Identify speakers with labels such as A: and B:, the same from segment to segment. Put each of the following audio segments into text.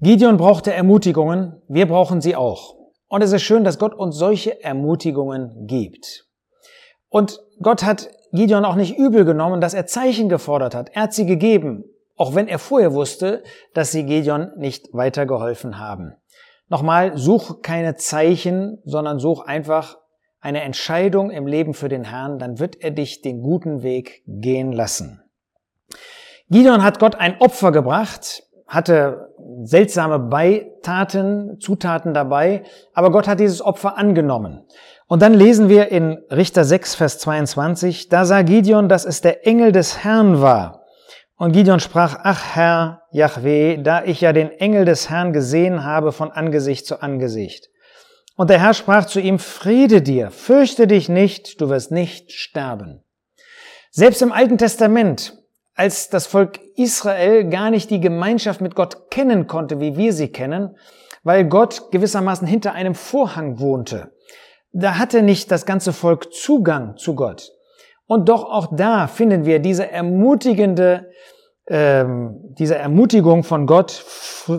A: Gideon brauchte Ermutigungen, wir brauchen sie auch. Und es ist schön, dass Gott uns solche Ermutigungen gibt. Und Gott hat Gideon auch nicht übel genommen, dass er Zeichen gefordert hat. Er hat sie gegeben, auch wenn er vorher wusste, dass sie Gideon nicht weitergeholfen haben. Nochmal, such keine Zeichen, sondern such einfach eine Entscheidung im Leben für den Herrn, dann wird er dich den guten Weg gehen lassen. Gideon hat Gott ein Opfer gebracht, hatte seltsame Beitaten, Zutaten dabei, aber Gott hat dieses Opfer angenommen. Und dann lesen wir in Richter 6, Vers 22, da sah Gideon, dass es der Engel des Herrn war. Und Gideon sprach, ach Herr, Yahweh, da ich ja den Engel des Herrn gesehen habe von Angesicht zu Angesicht. Und der Herr sprach zu ihm, Friede dir, fürchte dich nicht, du wirst nicht sterben. Selbst im Alten Testament als das Volk Israel gar nicht die Gemeinschaft mit Gott kennen konnte, wie wir sie kennen, weil Gott gewissermaßen hinter einem Vorhang wohnte. Da hatte nicht das ganze Volk Zugang zu Gott. Und doch auch da finden wir diese ermutigende, ähm, diese Ermutigung von Gott,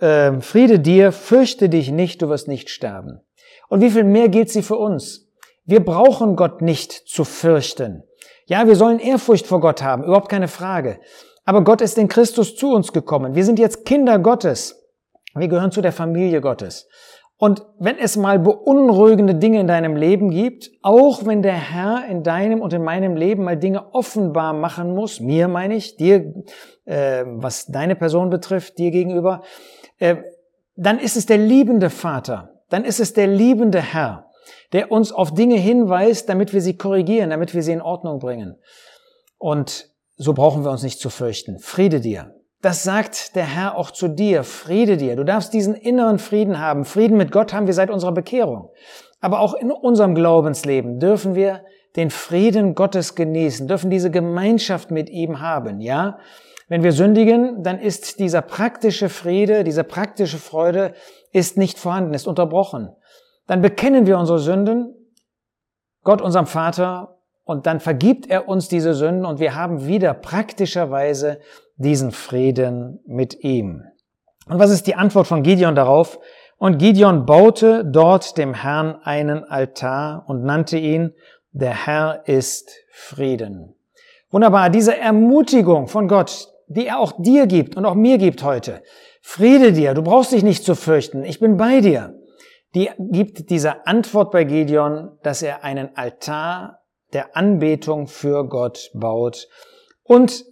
A: äh, Friede dir, fürchte dich nicht, du wirst nicht sterben. Und wie viel mehr gilt sie für uns? Wir brauchen Gott nicht zu fürchten. Ja, wir sollen Ehrfurcht vor Gott haben, überhaupt keine Frage. Aber Gott ist in Christus zu uns gekommen. Wir sind jetzt Kinder Gottes. Wir gehören zu der Familie Gottes. Und wenn es mal beunruhigende Dinge in deinem Leben gibt, auch wenn der Herr in deinem und in meinem Leben mal Dinge offenbar machen muss, mir meine ich, dir, äh, was deine Person betrifft, dir gegenüber, äh, dann ist es der liebende Vater, dann ist es der liebende Herr, der uns auf Dinge hinweist, damit wir sie korrigieren, damit wir sie in Ordnung bringen. Und so brauchen wir uns nicht zu fürchten. Friede dir. Das sagt der Herr auch zu dir. Friede dir. Du darfst diesen inneren Frieden haben. Frieden mit Gott haben wir seit unserer Bekehrung. Aber auch in unserem Glaubensleben dürfen wir den Frieden Gottes genießen, dürfen diese Gemeinschaft mit ihm haben, ja? Wenn wir sündigen, dann ist dieser praktische Friede, diese praktische Freude ist nicht vorhanden, ist unterbrochen dann bekennen wir unsere Sünden Gott, unserem Vater, und dann vergibt er uns diese Sünden und wir haben wieder praktischerweise diesen Frieden mit ihm. Und was ist die Antwort von Gideon darauf? Und Gideon baute dort dem Herrn einen Altar und nannte ihn, der Herr ist Frieden. Wunderbar, diese Ermutigung von Gott, die er auch dir gibt und auch mir gibt heute. Friede dir, du brauchst dich nicht zu fürchten, ich bin bei dir die gibt diese Antwort bei Gideon, dass er einen Altar der Anbetung für Gott baut und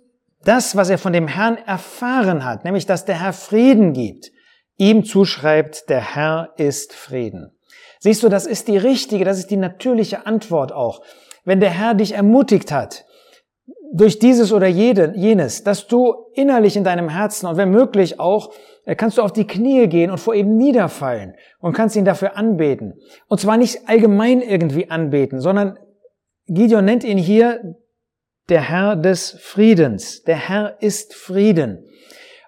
A: das, was er von dem Herrn erfahren hat, nämlich dass der Herr Frieden gibt, ihm zuschreibt, der Herr ist Frieden. Siehst du, das ist die richtige, das ist die natürliche Antwort auch. Wenn der Herr dich ermutigt hat, durch dieses oder jenes, dass du innerlich in deinem Herzen und wenn möglich auch, äh, kannst du auf die Knie gehen und vor ihm niederfallen und kannst ihn dafür anbeten. Und zwar nicht allgemein irgendwie anbeten, sondern Gideon nennt ihn hier der Herr des Friedens. Der Herr ist Frieden.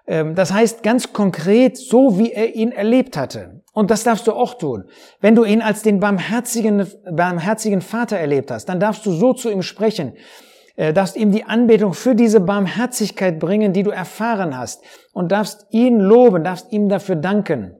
A: Ähm, das heißt ganz konkret, so wie er ihn erlebt hatte. Und das darfst du auch tun. Wenn du ihn als den barmherzigen, barmherzigen Vater erlebt hast, dann darfst du so zu ihm sprechen darfst ihm die Anbetung für diese Barmherzigkeit bringen, die du erfahren hast und darfst ihn loben, darfst ihm dafür danken.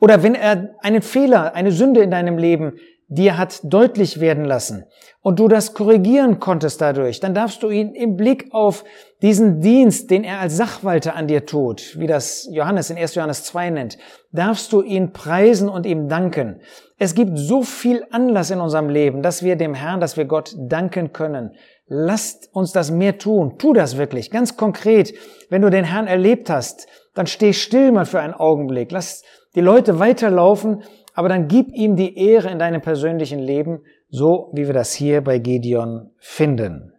A: Oder wenn er einen Fehler, eine Sünde in deinem Leben dir hat deutlich werden lassen und du das korrigieren konntest dadurch, dann darfst du ihn im Blick auf diesen Dienst, den er als Sachwalter an dir tut, wie das Johannes in 1. Johannes 2 nennt, darfst du ihn preisen und ihm danken. Es gibt so viel Anlass in unserem Leben, dass wir dem Herrn, dass wir Gott danken können. Lasst uns das mehr tun. Tu das wirklich, ganz konkret. Wenn du den Herrn erlebt hast, dann steh still mal für einen Augenblick. Lass die Leute weiterlaufen aber dann gib ihm die Ehre in deinem persönlichen Leben, so wie wir das hier bei Gideon finden.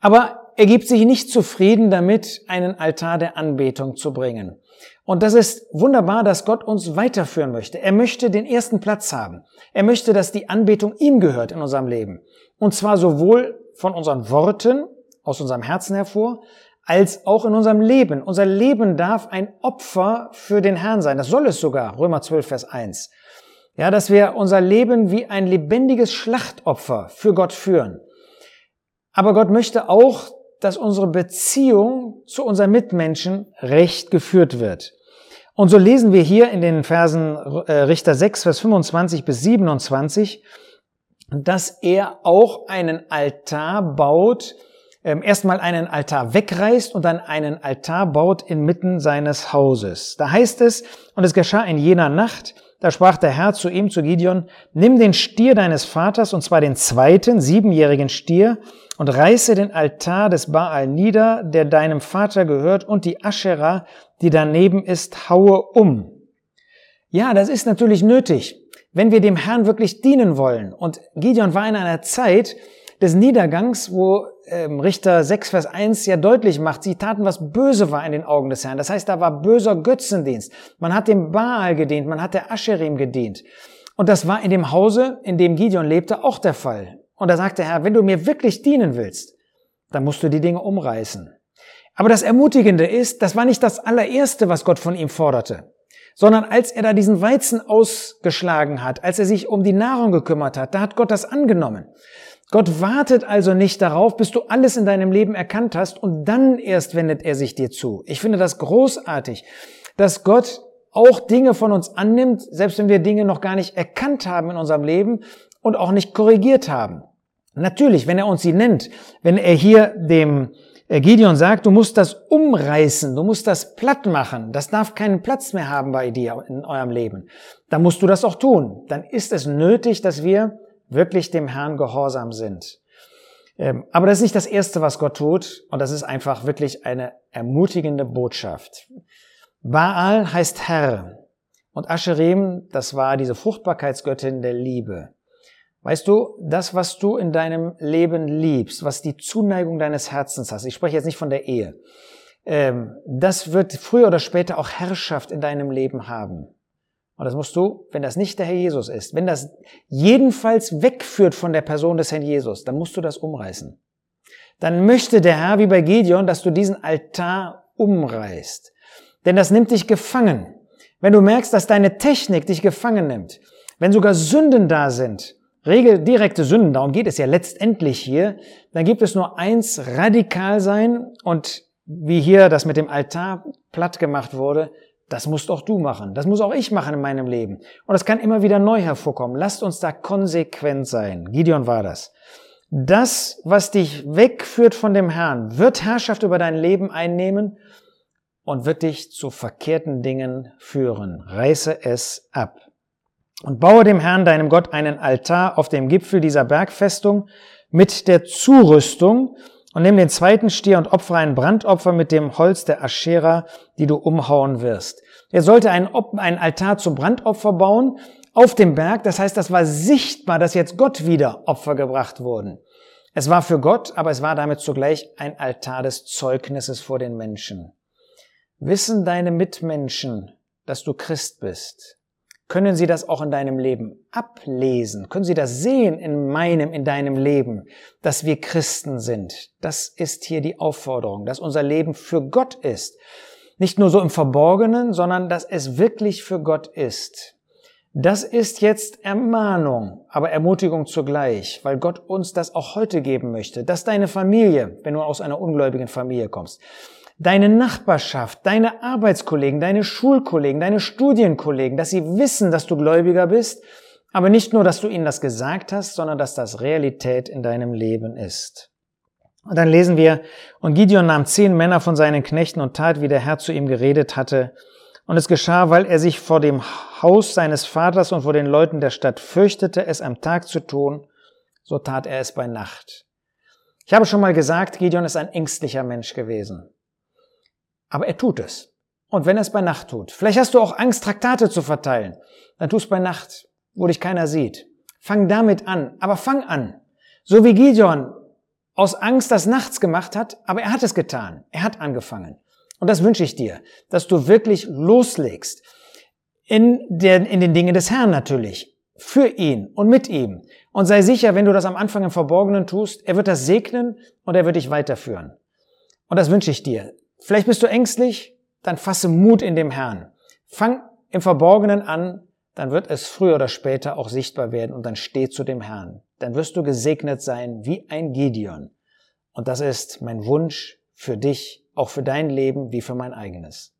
A: Aber er gibt sich nicht zufrieden damit, einen Altar der Anbetung zu bringen. Und das ist wunderbar, dass Gott uns weiterführen möchte. Er möchte den ersten Platz haben. Er möchte, dass die Anbetung ihm gehört in unserem Leben. Und zwar sowohl von unseren Worten, aus unserem Herzen hervor, als auch in unserem Leben. Unser Leben darf ein Opfer für den Herrn sein. Das soll es sogar. Römer 12, Vers 1. Ja, dass wir unser Leben wie ein lebendiges Schlachtopfer für Gott führen. Aber Gott möchte auch, dass unsere Beziehung zu unseren Mitmenschen recht geführt wird. Und so lesen wir hier in den Versen äh, Richter 6, Vers 25 bis 27, dass er auch einen Altar baut, ähm, erstmal einen Altar wegreißt und dann einen Altar baut inmitten seines Hauses. Da heißt es, und es geschah in jener Nacht, da sprach der Herr zu ihm, zu Gideon, nimm den Stier deines Vaters, und zwar den zweiten, siebenjährigen Stier, und reiße den Altar des Baal nieder, der deinem Vater gehört, und die Aschera, die daneben ist, haue um. Ja, das ist natürlich nötig, wenn wir dem Herrn wirklich dienen wollen. Und Gideon war in einer Zeit des Niedergangs, wo ähm, Richter 6, Vers 1 ja deutlich macht, sie taten, was böse war in den Augen des Herrn. Das heißt, da war böser Götzendienst. Man hat dem Baal gedient, man hat der Ascherim gedient. Und das war in dem Hause, in dem Gideon lebte, auch der Fall. Und da sagt der Herr, wenn du mir wirklich dienen willst, dann musst du die Dinge umreißen. Aber das Ermutigende ist, das war nicht das allererste, was Gott von ihm forderte, sondern als er da diesen Weizen ausgeschlagen hat, als er sich um die Nahrung gekümmert hat, da hat Gott das angenommen. Gott wartet also nicht darauf, bis du alles in deinem Leben erkannt hast und dann erst wendet er sich dir zu. Ich finde das großartig, dass Gott auch Dinge von uns annimmt, selbst wenn wir Dinge noch gar nicht erkannt haben in unserem Leben und auch nicht korrigiert haben. Natürlich, wenn er uns sie nennt, wenn er hier dem äh, Gideon sagt, du musst das umreißen, du musst das platt machen, das darf keinen Platz mehr haben bei dir in eurem Leben, dann musst du das auch tun. Dann ist es nötig, dass wir wirklich dem Herrn gehorsam sind. Ähm, aber das ist nicht das Erste, was Gott tut, und das ist einfach wirklich eine ermutigende Botschaft. Baal heißt Herr, und Asherim, das war diese Fruchtbarkeitsgöttin der Liebe. Weißt du, das, was du in deinem Leben liebst, was die Zuneigung deines Herzens hast, ich spreche jetzt nicht von der Ehe, ähm, das wird früher oder später auch Herrschaft in deinem Leben haben. Und das musst du, wenn das nicht der Herr Jesus ist, wenn das jedenfalls wegführt von der Person des Herrn Jesus, dann musst du das umreißen. Dann möchte der Herr, wie bei Gideon, dass du diesen Altar umreißt. Denn das nimmt dich gefangen. Wenn du merkst, dass deine Technik dich gefangen nimmt, wenn sogar Sünden da sind, Regel, direkte Sünden, darum geht es ja letztendlich hier, dann gibt es nur eins, radikal sein und wie hier das mit dem Altar platt gemacht wurde, das musst auch du machen. Das muss auch ich machen in meinem Leben. Und das kann immer wieder neu hervorkommen. Lasst uns da konsequent sein. Gideon war das. Das, was dich wegführt von dem Herrn, wird Herrschaft über dein Leben einnehmen und wird dich zu verkehrten Dingen führen. Reiße es ab. Und baue dem Herrn, deinem Gott, einen Altar auf dem Gipfel dieser Bergfestung mit der Zurüstung, und nimm den zweiten Stier und opfere ein Brandopfer mit dem Holz der Aschera, die du umhauen wirst. Er sollte einen, einen Altar zum Brandopfer bauen auf dem Berg. Das heißt, das war sichtbar, dass jetzt Gott wieder Opfer gebracht wurden. Es war für Gott, aber es war damit zugleich ein Altar des Zeugnisses vor den Menschen. Wissen deine Mitmenschen, dass du Christ bist? Können Sie das auch in deinem Leben ablesen? Können Sie das sehen in meinem, in deinem Leben, dass wir Christen sind? Das ist hier die Aufforderung, dass unser Leben für Gott ist. Nicht nur so im Verborgenen, sondern dass es wirklich für Gott ist. Das ist jetzt Ermahnung, aber Ermutigung zugleich, weil Gott uns das auch heute geben möchte, dass deine Familie, wenn du aus einer ungläubigen Familie kommst, deine Nachbarschaft, deine Arbeitskollegen, deine Schulkollegen, deine Studienkollegen, dass sie wissen, dass du Gläubiger bist, aber nicht nur, dass du ihnen das gesagt hast, sondern dass das Realität in deinem Leben ist. Und dann lesen wir, und Gideon nahm zehn Männer von seinen Knechten und tat, wie der Herr zu ihm geredet hatte. Und es geschah, weil er sich vor dem Haus seines Vaters und vor den Leuten der Stadt fürchtete, es am Tag zu tun, so tat er es bei Nacht. Ich habe schon mal gesagt, Gideon ist ein ängstlicher Mensch gewesen. Aber er tut es. Und wenn er es bei Nacht tut, vielleicht hast du auch Angst, Traktate zu verteilen, dann tu es bei Nacht, wo dich keiner sieht. Fang damit an, aber fang an. So wie Gideon aus Angst das nachts gemacht hat, aber er hat es getan. Er hat angefangen. Und das wünsche ich dir, dass du wirklich loslegst. In, der, in den Dingen des Herrn natürlich. Für ihn und mit ihm. Und sei sicher, wenn du das am Anfang im Verborgenen tust, er wird das segnen und er wird dich weiterführen. Und das wünsche ich dir. Vielleicht bist du ängstlich, dann fasse Mut in dem Herrn. Fang im Verborgenen an, dann wird es früher oder später auch sichtbar werden und dann steh zu dem Herrn. Dann wirst du gesegnet sein wie ein Gideon. Und das ist mein Wunsch für dich, auch für dein Leben wie für mein eigenes.